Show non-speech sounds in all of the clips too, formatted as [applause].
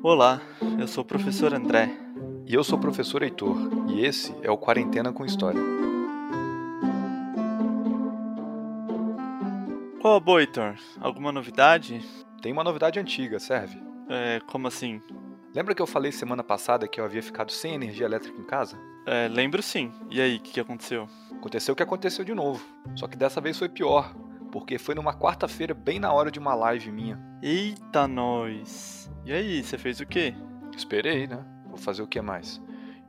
Olá, eu sou o professor André. E eu sou o professor Heitor, e esse é o Quarentena com História. Qual a boa, Heitor? Alguma novidade? Tem uma novidade antiga, serve? É, como assim? Lembra que eu falei semana passada que eu havia ficado sem energia elétrica em casa? É, lembro sim. E aí, o que, que aconteceu? Aconteceu o que aconteceu de novo, só que dessa vez foi pior, porque foi numa quarta-feira, bem na hora de uma live minha. Eita, nós! E aí, você fez o quê? Esperei, né? Vou fazer o que mais?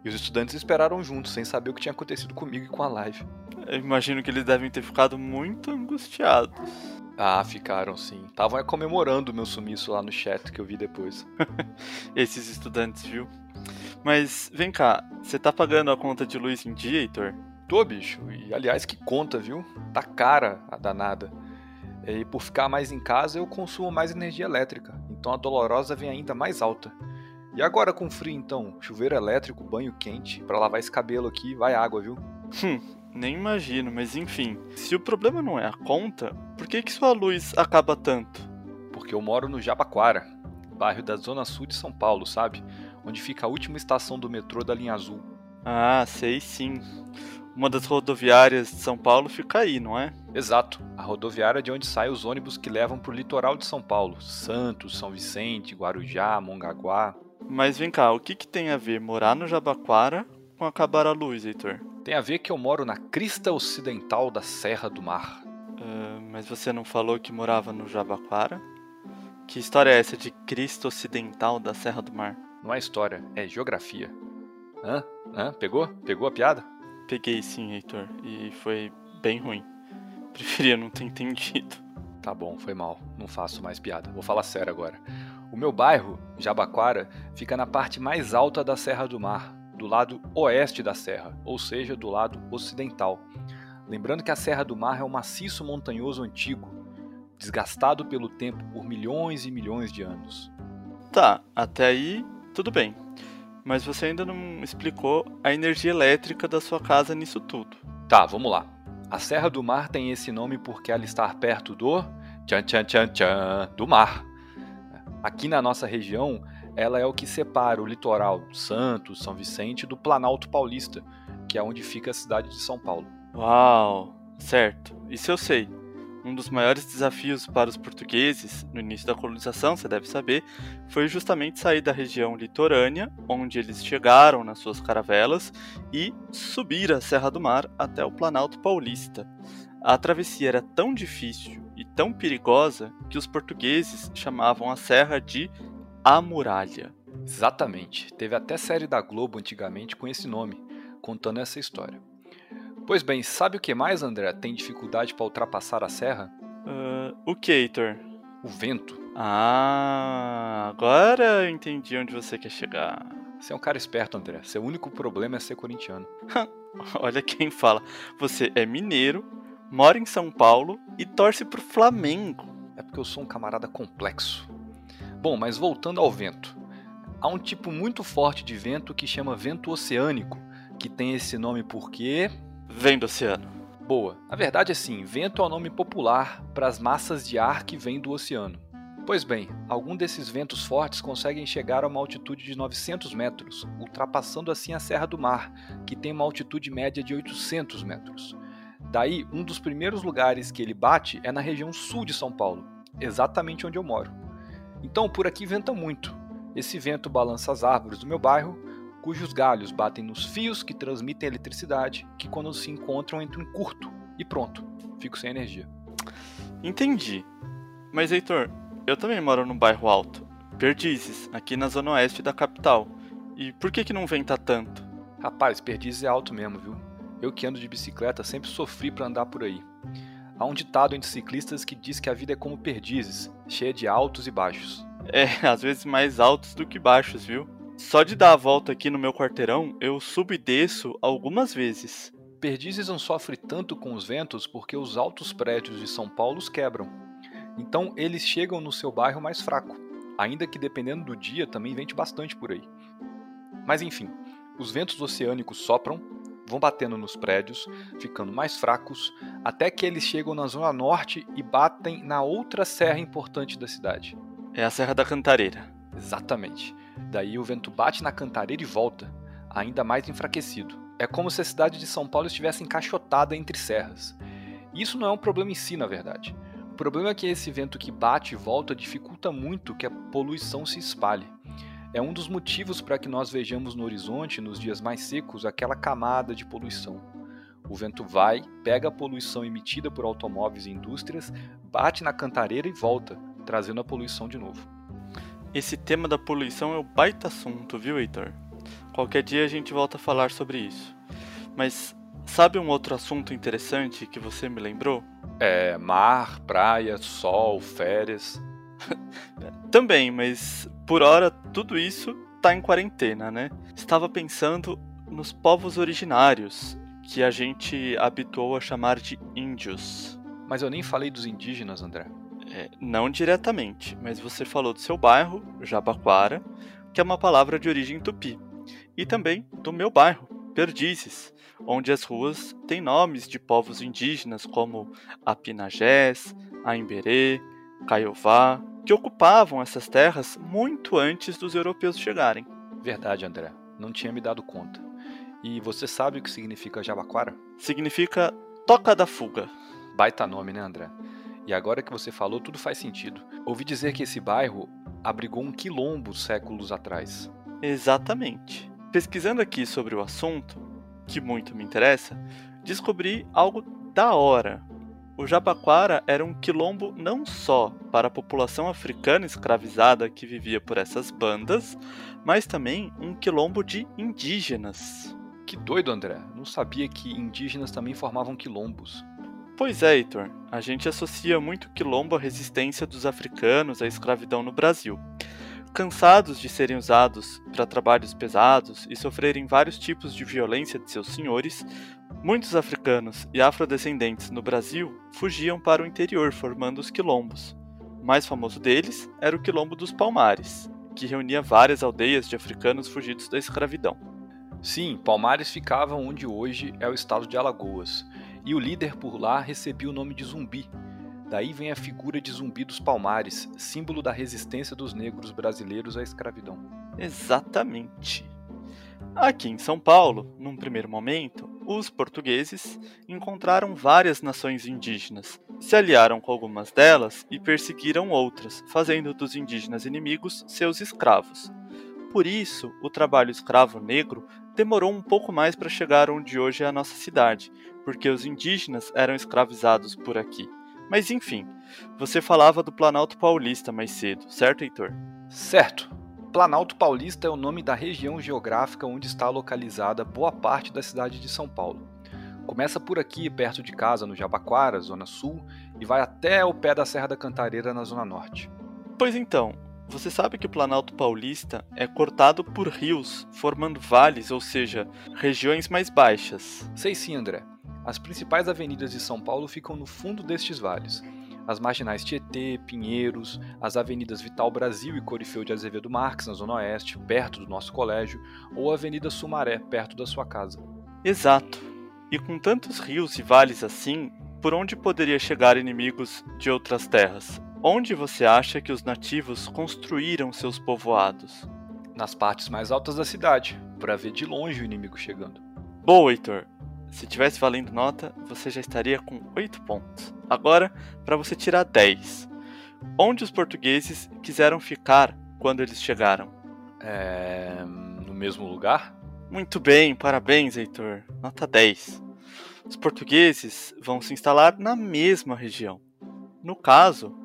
E os estudantes esperaram juntos, sem saber o que tinha acontecido comigo e com a live. Eu imagino que eles devem ter ficado muito angustiados. Ah, ficaram sim. Estavam comemorando o meu sumiço lá no chat que eu vi depois. [laughs] Esses estudantes, viu? Mas vem cá, você tá pagando a conta de luz em dia, Heitor? Tô, bicho. E aliás, que conta, viu? Tá cara a danada. E por ficar mais em casa, eu consumo mais energia elétrica. Então a dolorosa vem ainda mais alta. E agora com frio, então? Chuveiro elétrico, banho quente. Para lavar esse cabelo aqui, vai água, viu? Hum, nem imagino, mas enfim. Se o problema não é a conta, por que, que sua luz acaba tanto? Porque eu moro no Jabaquara, bairro da Zona Sul de São Paulo, sabe? Onde fica a última estação do metrô da linha azul. Ah, sei sim. Uma das rodoviárias de São Paulo fica aí, não é? Exato. A rodoviária de onde saem os ônibus que levam para o litoral de São Paulo. Santos, São Vicente, Guarujá, Mongaguá. Mas vem cá, o que, que tem a ver morar no Jabaquara com acabar a luz, Heitor? Tem a ver que eu moro na crista ocidental da Serra do Mar. Uh, mas você não falou que morava no Jabaquara? Que história é essa de crista ocidental da Serra do Mar? Não é história, é geografia. Hã? Hã? Pegou? Pegou a piada? Peguei sim, Heitor, e foi bem ruim. [laughs] Preferia não ter entendido. Tá bom, foi mal. Não faço mais piada. Vou falar sério agora. O meu bairro, Jabaquara, fica na parte mais alta da Serra do Mar, do lado oeste da serra, ou seja, do lado ocidental. Lembrando que a Serra do Mar é um maciço montanhoso antigo, desgastado pelo tempo por milhões e milhões de anos. Tá, até aí tudo bem. Mas você ainda não explicou a energia elétrica da sua casa nisso tudo. Tá, vamos lá. A Serra do Mar tem esse nome porque ela está perto do tchan tchan tchan tchan do mar. Aqui na nossa região, ela é o que separa o litoral Santos, São Vicente do Planalto Paulista, que é onde fica a cidade de São Paulo. Uau, certo. Isso eu sei. Um dos maiores desafios para os portugueses no início da colonização, você deve saber, foi justamente sair da região litorânea, onde eles chegaram nas suas caravelas, e subir a Serra do Mar até o Planalto Paulista. A travessia era tão difícil e tão perigosa que os portugueses chamavam a serra de A Muralha. Exatamente. Teve até série da Globo antigamente com esse nome, contando essa história. Pois bem, sabe o que mais, André, tem dificuldade para ultrapassar a serra? Uh, o que, Heitor? O vento. Ah, agora eu entendi onde você quer chegar. Você é um cara esperto, André. Seu único problema é ser corintiano. [laughs] Olha quem fala. Você é mineiro, mora em São Paulo e torce pro Flamengo. É porque eu sou um camarada complexo. Bom, mas voltando ao vento. Há um tipo muito forte de vento que chama vento oceânico, que tem esse nome porque vem do oceano. Boa. A verdade é sim, vento é o nome popular para as massas de ar que vêm do oceano. Pois bem, alguns desses ventos fortes conseguem chegar a uma altitude de 900 metros, ultrapassando assim a Serra do Mar, que tem uma altitude média de 800 metros. Daí, um dos primeiros lugares que ele bate é na região sul de São Paulo, exatamente onde eu moro. Então, por aqui venta muito. Esse vento balança as árvores do meu bairro, cujos galhos batem nos fios que transmitem eletricidade, que quando se encontram entram em curto e pronto, fico sem energia. Entendi. Mas Heitor, eu também moro num bairro alto, Perdizes, aqui na zona oeste da capital. E por que que não venta tanto? Rapaz, Perdizes é alto mesmo, viu? Eu que ando de bicicleta sempre sofri para andar por aí. Há um ditado entre ciclistas que diz que a vida é como perdizes, cheia de altos e baixos. É, [laughs] às vezes mais altos do que baixos, viu? Só de dar a volta aqui no meu quarteirão, eu subo e desço algumas vezes. Perdizes não sofre tanto com os ventos porque os altos prédios de São Paulo os quebram. Então eles chegam no seu bairro mais fraco, ainda que dependendo do dia também vente bastante por aí. Mas enfim, os ventos oceânicos sopram, vão batendo nos prédios, ficando mais fracos, até que eles chegam na zona norte e batem na outra serra importante da cidade. É a Serra da Cantareira. Exatamente. Daí o vento bate na cantareira e volta, ainda mais enfraquecido. É como se a cidade de São Paulo estivesse encaixotada entre serras. Isso não é um problema em si, na verdade. O problema é que esse vento que bate e volta dificulta muito que a poluição se espalhe. É um dos motivos para que nós vejamos no horizonte, nos dias mais secos, aquela camada de poluição. O vento vai, pega a poluição emitida por automóveis e indústrias, bate na cantareira e volta, trazendo a poluição de novo. Esse tema da poluição é o baita assunto, viu, Heitor? Qualquer dia a gente volta a falar sobre isso. Mas sabe um outro assunto interessante que você me lembrou? É mar, praia, sol, férias. [laughs] Também, mas por hora tudo isso tá em quarentena, né? Estava pensando nos povos originários, que a gente habituou a chamar de índios. Mas eu nem falei dos indígenas, André. É, não diretamente, mas você falou do seu bairro, Jabaquara, que é uma palavra de origem tupi, e também do meu bairro, Perdizes, onde as ruas têm nomes de povos indígenas como Apinagés, Aimberê, Caiová, que ocupavam essas terras muito antes dos europeus chegarem. Verdade, André. Não tinha me dado conta. E você sabe o que significa Jabaquara? Significa toca da fuga. Baita nome, né, André? E agora que você falou, tudo faz sentido. Ouvi dizer que esse bairro abrigou um quilombo séculos atrás. Exatamente. Pesquisando aqui sobre o assunto, que muito me interessa, descobri algo da hora. O Jabaquara era um quilombo não só para a população africana escravizada que vivia por essas bandas, mas também um quilombo de indígenas. Que doido, André. Não sabia que indígenas também formavam quilombos. Pois é, Heitor. A gente associa muito quilombo à resistência dos africanos à escravidão no Brasil. Cansados de serem usados para trabalhos pesados e sofrerem vários tipos de violência de seus senhores, muitos africanos e afrodescendentes no Brasil fugiam para o interior formando os quilombos. O mais famoso deles era o Quilombo dos Palmares, que reunia várias aldeias de africanos fugidos da escravidão. Sim, Palmares ficava onde hoje é o estado de Alagoas, e o líder por lá recebia o nome de Zumbi. Daí vem a figura de Zumbi dos Palmares, símbolo da resistência dos negros brasileiros à escravidão. Exatamente. Aqui em São Paulo, num primeiro momento, os portugueses encontraram várias nações indígenas, se aliaram com algumas delas e perseguiram outras, fazendo dos indígenas inimigos seus escravos. Por isso, o trabalho escravo negro demorou um pouco mais para chegar onde hoje é a nossa cidade, porque os indígenas eram escravizados por aqui. Mas enfim, você falava do Planalto Paulista mais cedo, certo, Heitor? Certo. Planalto Paulista é o nome da região geográfica onde está localizada boa parte da cidade de São Paulo. Começa por aqui, perto de casa, no Jabaquara, zona sul, e vai até o pé da Serra da Cantareira, na zona norte. Pois então, você sabe que o Planalto Paulista é cortado por rios, formando vales, ou seja, regiões mais baixas. Sei sim, André. As principais avenidas de São Paulo ficam no fundo destes vales. As marginais Tietê, Pinheiros, as avenidas Vital Brasil e Corifeu de Azevedo Marques, na Zona Oeste, perto do nosso colégio, ou a Avenida Sumaré, perto da sua casa. Exato. E com tantos rios e vales assim, por onde poderia chegar inimigos de outras terras? Onde você acha que os nativos construíram seus povoados? Nas partes mais altas da cidade, para ver de longe o inimigo chegando. Boa, Heitor. Se tivesse valendo nota, você já estaria com 8 pontos. Agora, para você tirar 10. Onde os portugueses quiseram ficar quando eles chegaram? É... no mesmo lugar? Muito bem, parabéns, Heitor. Nota 10. Os portugueses vão se instalar na mesma região. No caso,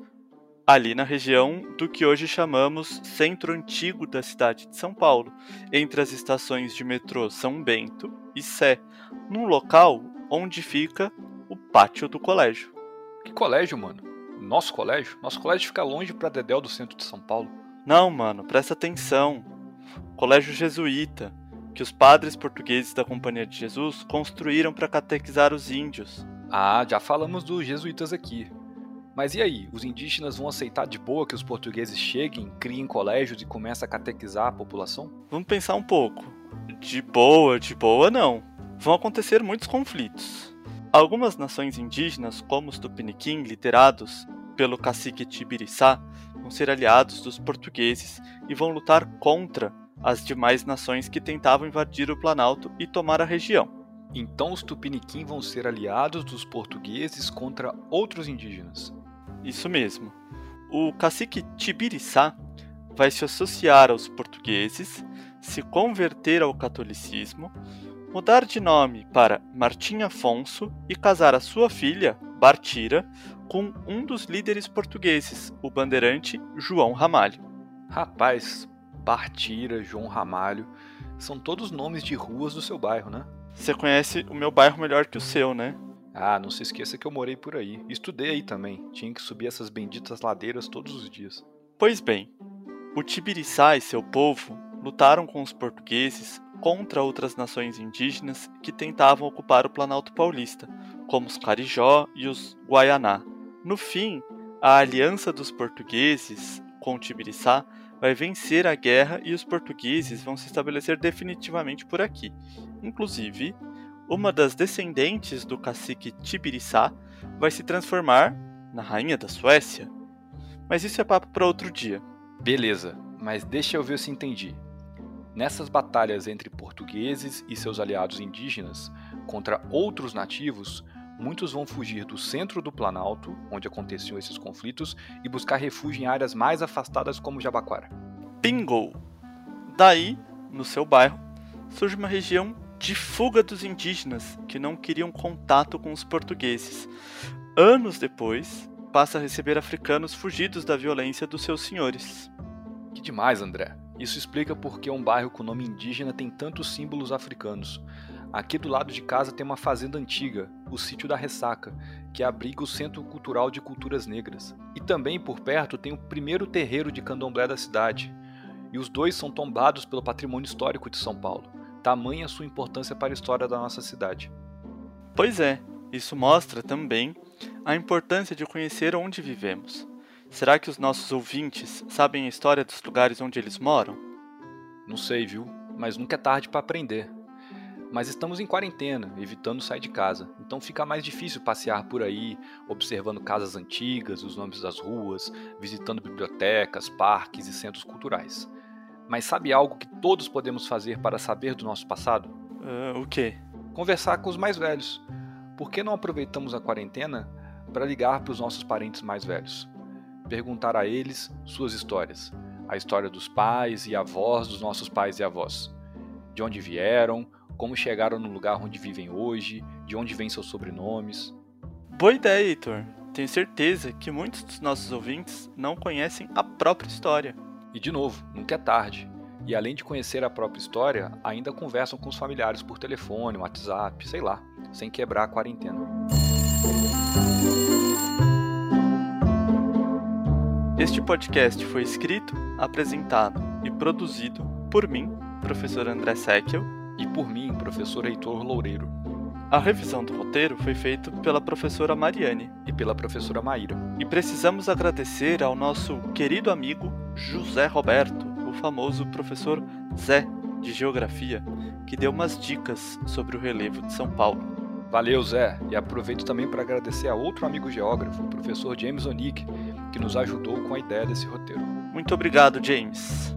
ali na região do que hoje chamamos Centro Antigo da cidade de São Paulo, entre as estações de metrô São Bento e Sé, num local onde fica o pátio do colégio. Que colégio, mano? Nosso colégio? Nosso colégio fica longe pra Dedéu do centro de São Paulo. Não, mano, presta atenção. Colégio jesuíta, que os padres portugueses da Companhia de Jesus construíram para catequizar os índios. Ah, já falamos dos jesuítas aqui. Mas e aí, os indígenas vão aceitar de boa que os portugueses cheguem, criem colégios e comecem a catequizar a população? Vamos pensar um pouco. De boa, de boa não. Vão acontecer muitos conflitos. Algumas nações indígenas, como os Tupiniquim, liderados pelo cacique Tibiriçá, vão ser aliados dos portugueses e vão lutar contra as demais nações que tentavam invadir o Planalto e tomar a região. Então os Tupiniquim vão ser aliados dos portugueses contra outros indígenas. Isso mesmo. O cacique Tibiriçá vai se associar aos portugueses, se converter ao catolicismo, mudar de nome para Martim Afonso e casar a sua filha, Bartira, com um dos líderes portugueses, o bandeirante João Ramalho. Rapaz, Bartira, João Ramalho, são todos nomes de ruas do seu bairro, né? Você conhece o meu bairro melhor que o seu, né? Ah, não se esqueça que eu morei por aí. Estudei aí também. Tinha que subir essas benditas ladeiras todos os dias. Pois bem, o Tibiriçá e seu povo lutaram com os portugueses contra outras nações indígenas que tentavam ocupar o Planalto Paulista, como os Carijó e os Guaianá. No fim, a aliança dos portugueses com o Tibiriçá vai vencer a guerra e os portugueses vão se estabelecer definitivamente por aqui. Inclusive, uma das descendentes do cacique Tibiriçá vai se transformar na rainha da Suécia. Mas isso é papo para outro dia. Beleza, mas deixa eu ver se entendi. Nessas batalhas entre portugueses e seus aliados indígenas contra outros nativos, muitos vão fugir do centro do Planalto, onde aconteciam esses conflitos, e buscar refúgio em áreas mais afastadas como Jabaquara. Bingo! Daí, no seu bairro, surge uma região de fuga dos indígenas que não queriam contato com os portugueses. Anos depois, passa a receber africanos fugidos da violência dos seus senhores. Que demais, André. Isso explica por que um bairro com nome indígena tem tantos símbolos africanos. Aqui do lado de casa tem uma fazenda antiga, o Sítio da Ressaca, que abriga o Centro Cultural de Culturas Negras. E também por perto tem o primeiro terreiro de candomblé da cidade. E os dois são tombados pelo patrimônio histórico de São Paulo tamanha sua importância para a história da nossa cidade. Pois é, isso mostra também a importância de conhecer onde vivemos. Será que os nossos ouvintes sabem a história dos lugares onde eles moram? Não sei, viu? Mas nunca é tarde para aprender. Mas estamos em quarentena, evitando sair de casa, então fica mais difícil passear por aí, observando casas antigas, os nomes das ruas, visitando bibliotecas, parques e centros culturais. Mas sabe algo que todos podemos fazer para saber do nosso passado? Uh, o quê? Conversar com os mais velhos. Por que não aproveitamos a quarentena para ligar para os nossos parentes mais velhos? Perguntar a eles suas histórias. A história dos pais e avós dos nossos pais e avós. De onde vieram, como chegaram no lugar onde vivem hoje, de onde vêm seus sobrenomes. Boa ideia, Heitor. Tenho certeza que muitos dos nossos ouvintes não conhecem a própria história. E de novo, nunca é tarde. E além de conhecer a própria história, ainda conversam com os familiares por telefone, WhatsApp, sei lá, sem quebrar a quarentena. Este podcast foi escrito, apresentado e produzido por mim, professor André Seckel, e por mim, professor Heitor Loureiro. A revisão do roteiro foi feita pela professora Mariane e pela professora Maíra. E precisamos agradecer ao nosso querido amigo José Roberto, o famoso professor Zé de Geografia, que deu umas dicas sobre o relevo de São Paulo. Valeu, Zé, e aproveito também para agradecer a outro amigo geógrafo, o professor James Onick, que nos ajudou com a ideia desse roteiro. Muito obrigado, James.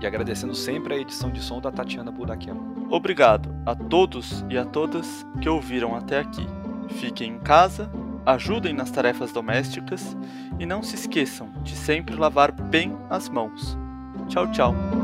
E agradecendo sempre a edição de som da Tatiana Budakian. Obrigado a todos e a todas que ouviram até aqui. Fiquem em casa ajudem nas tarefas domésticas e não se esqueçam de sempre lavar bem as mãos. Tchau, tchau!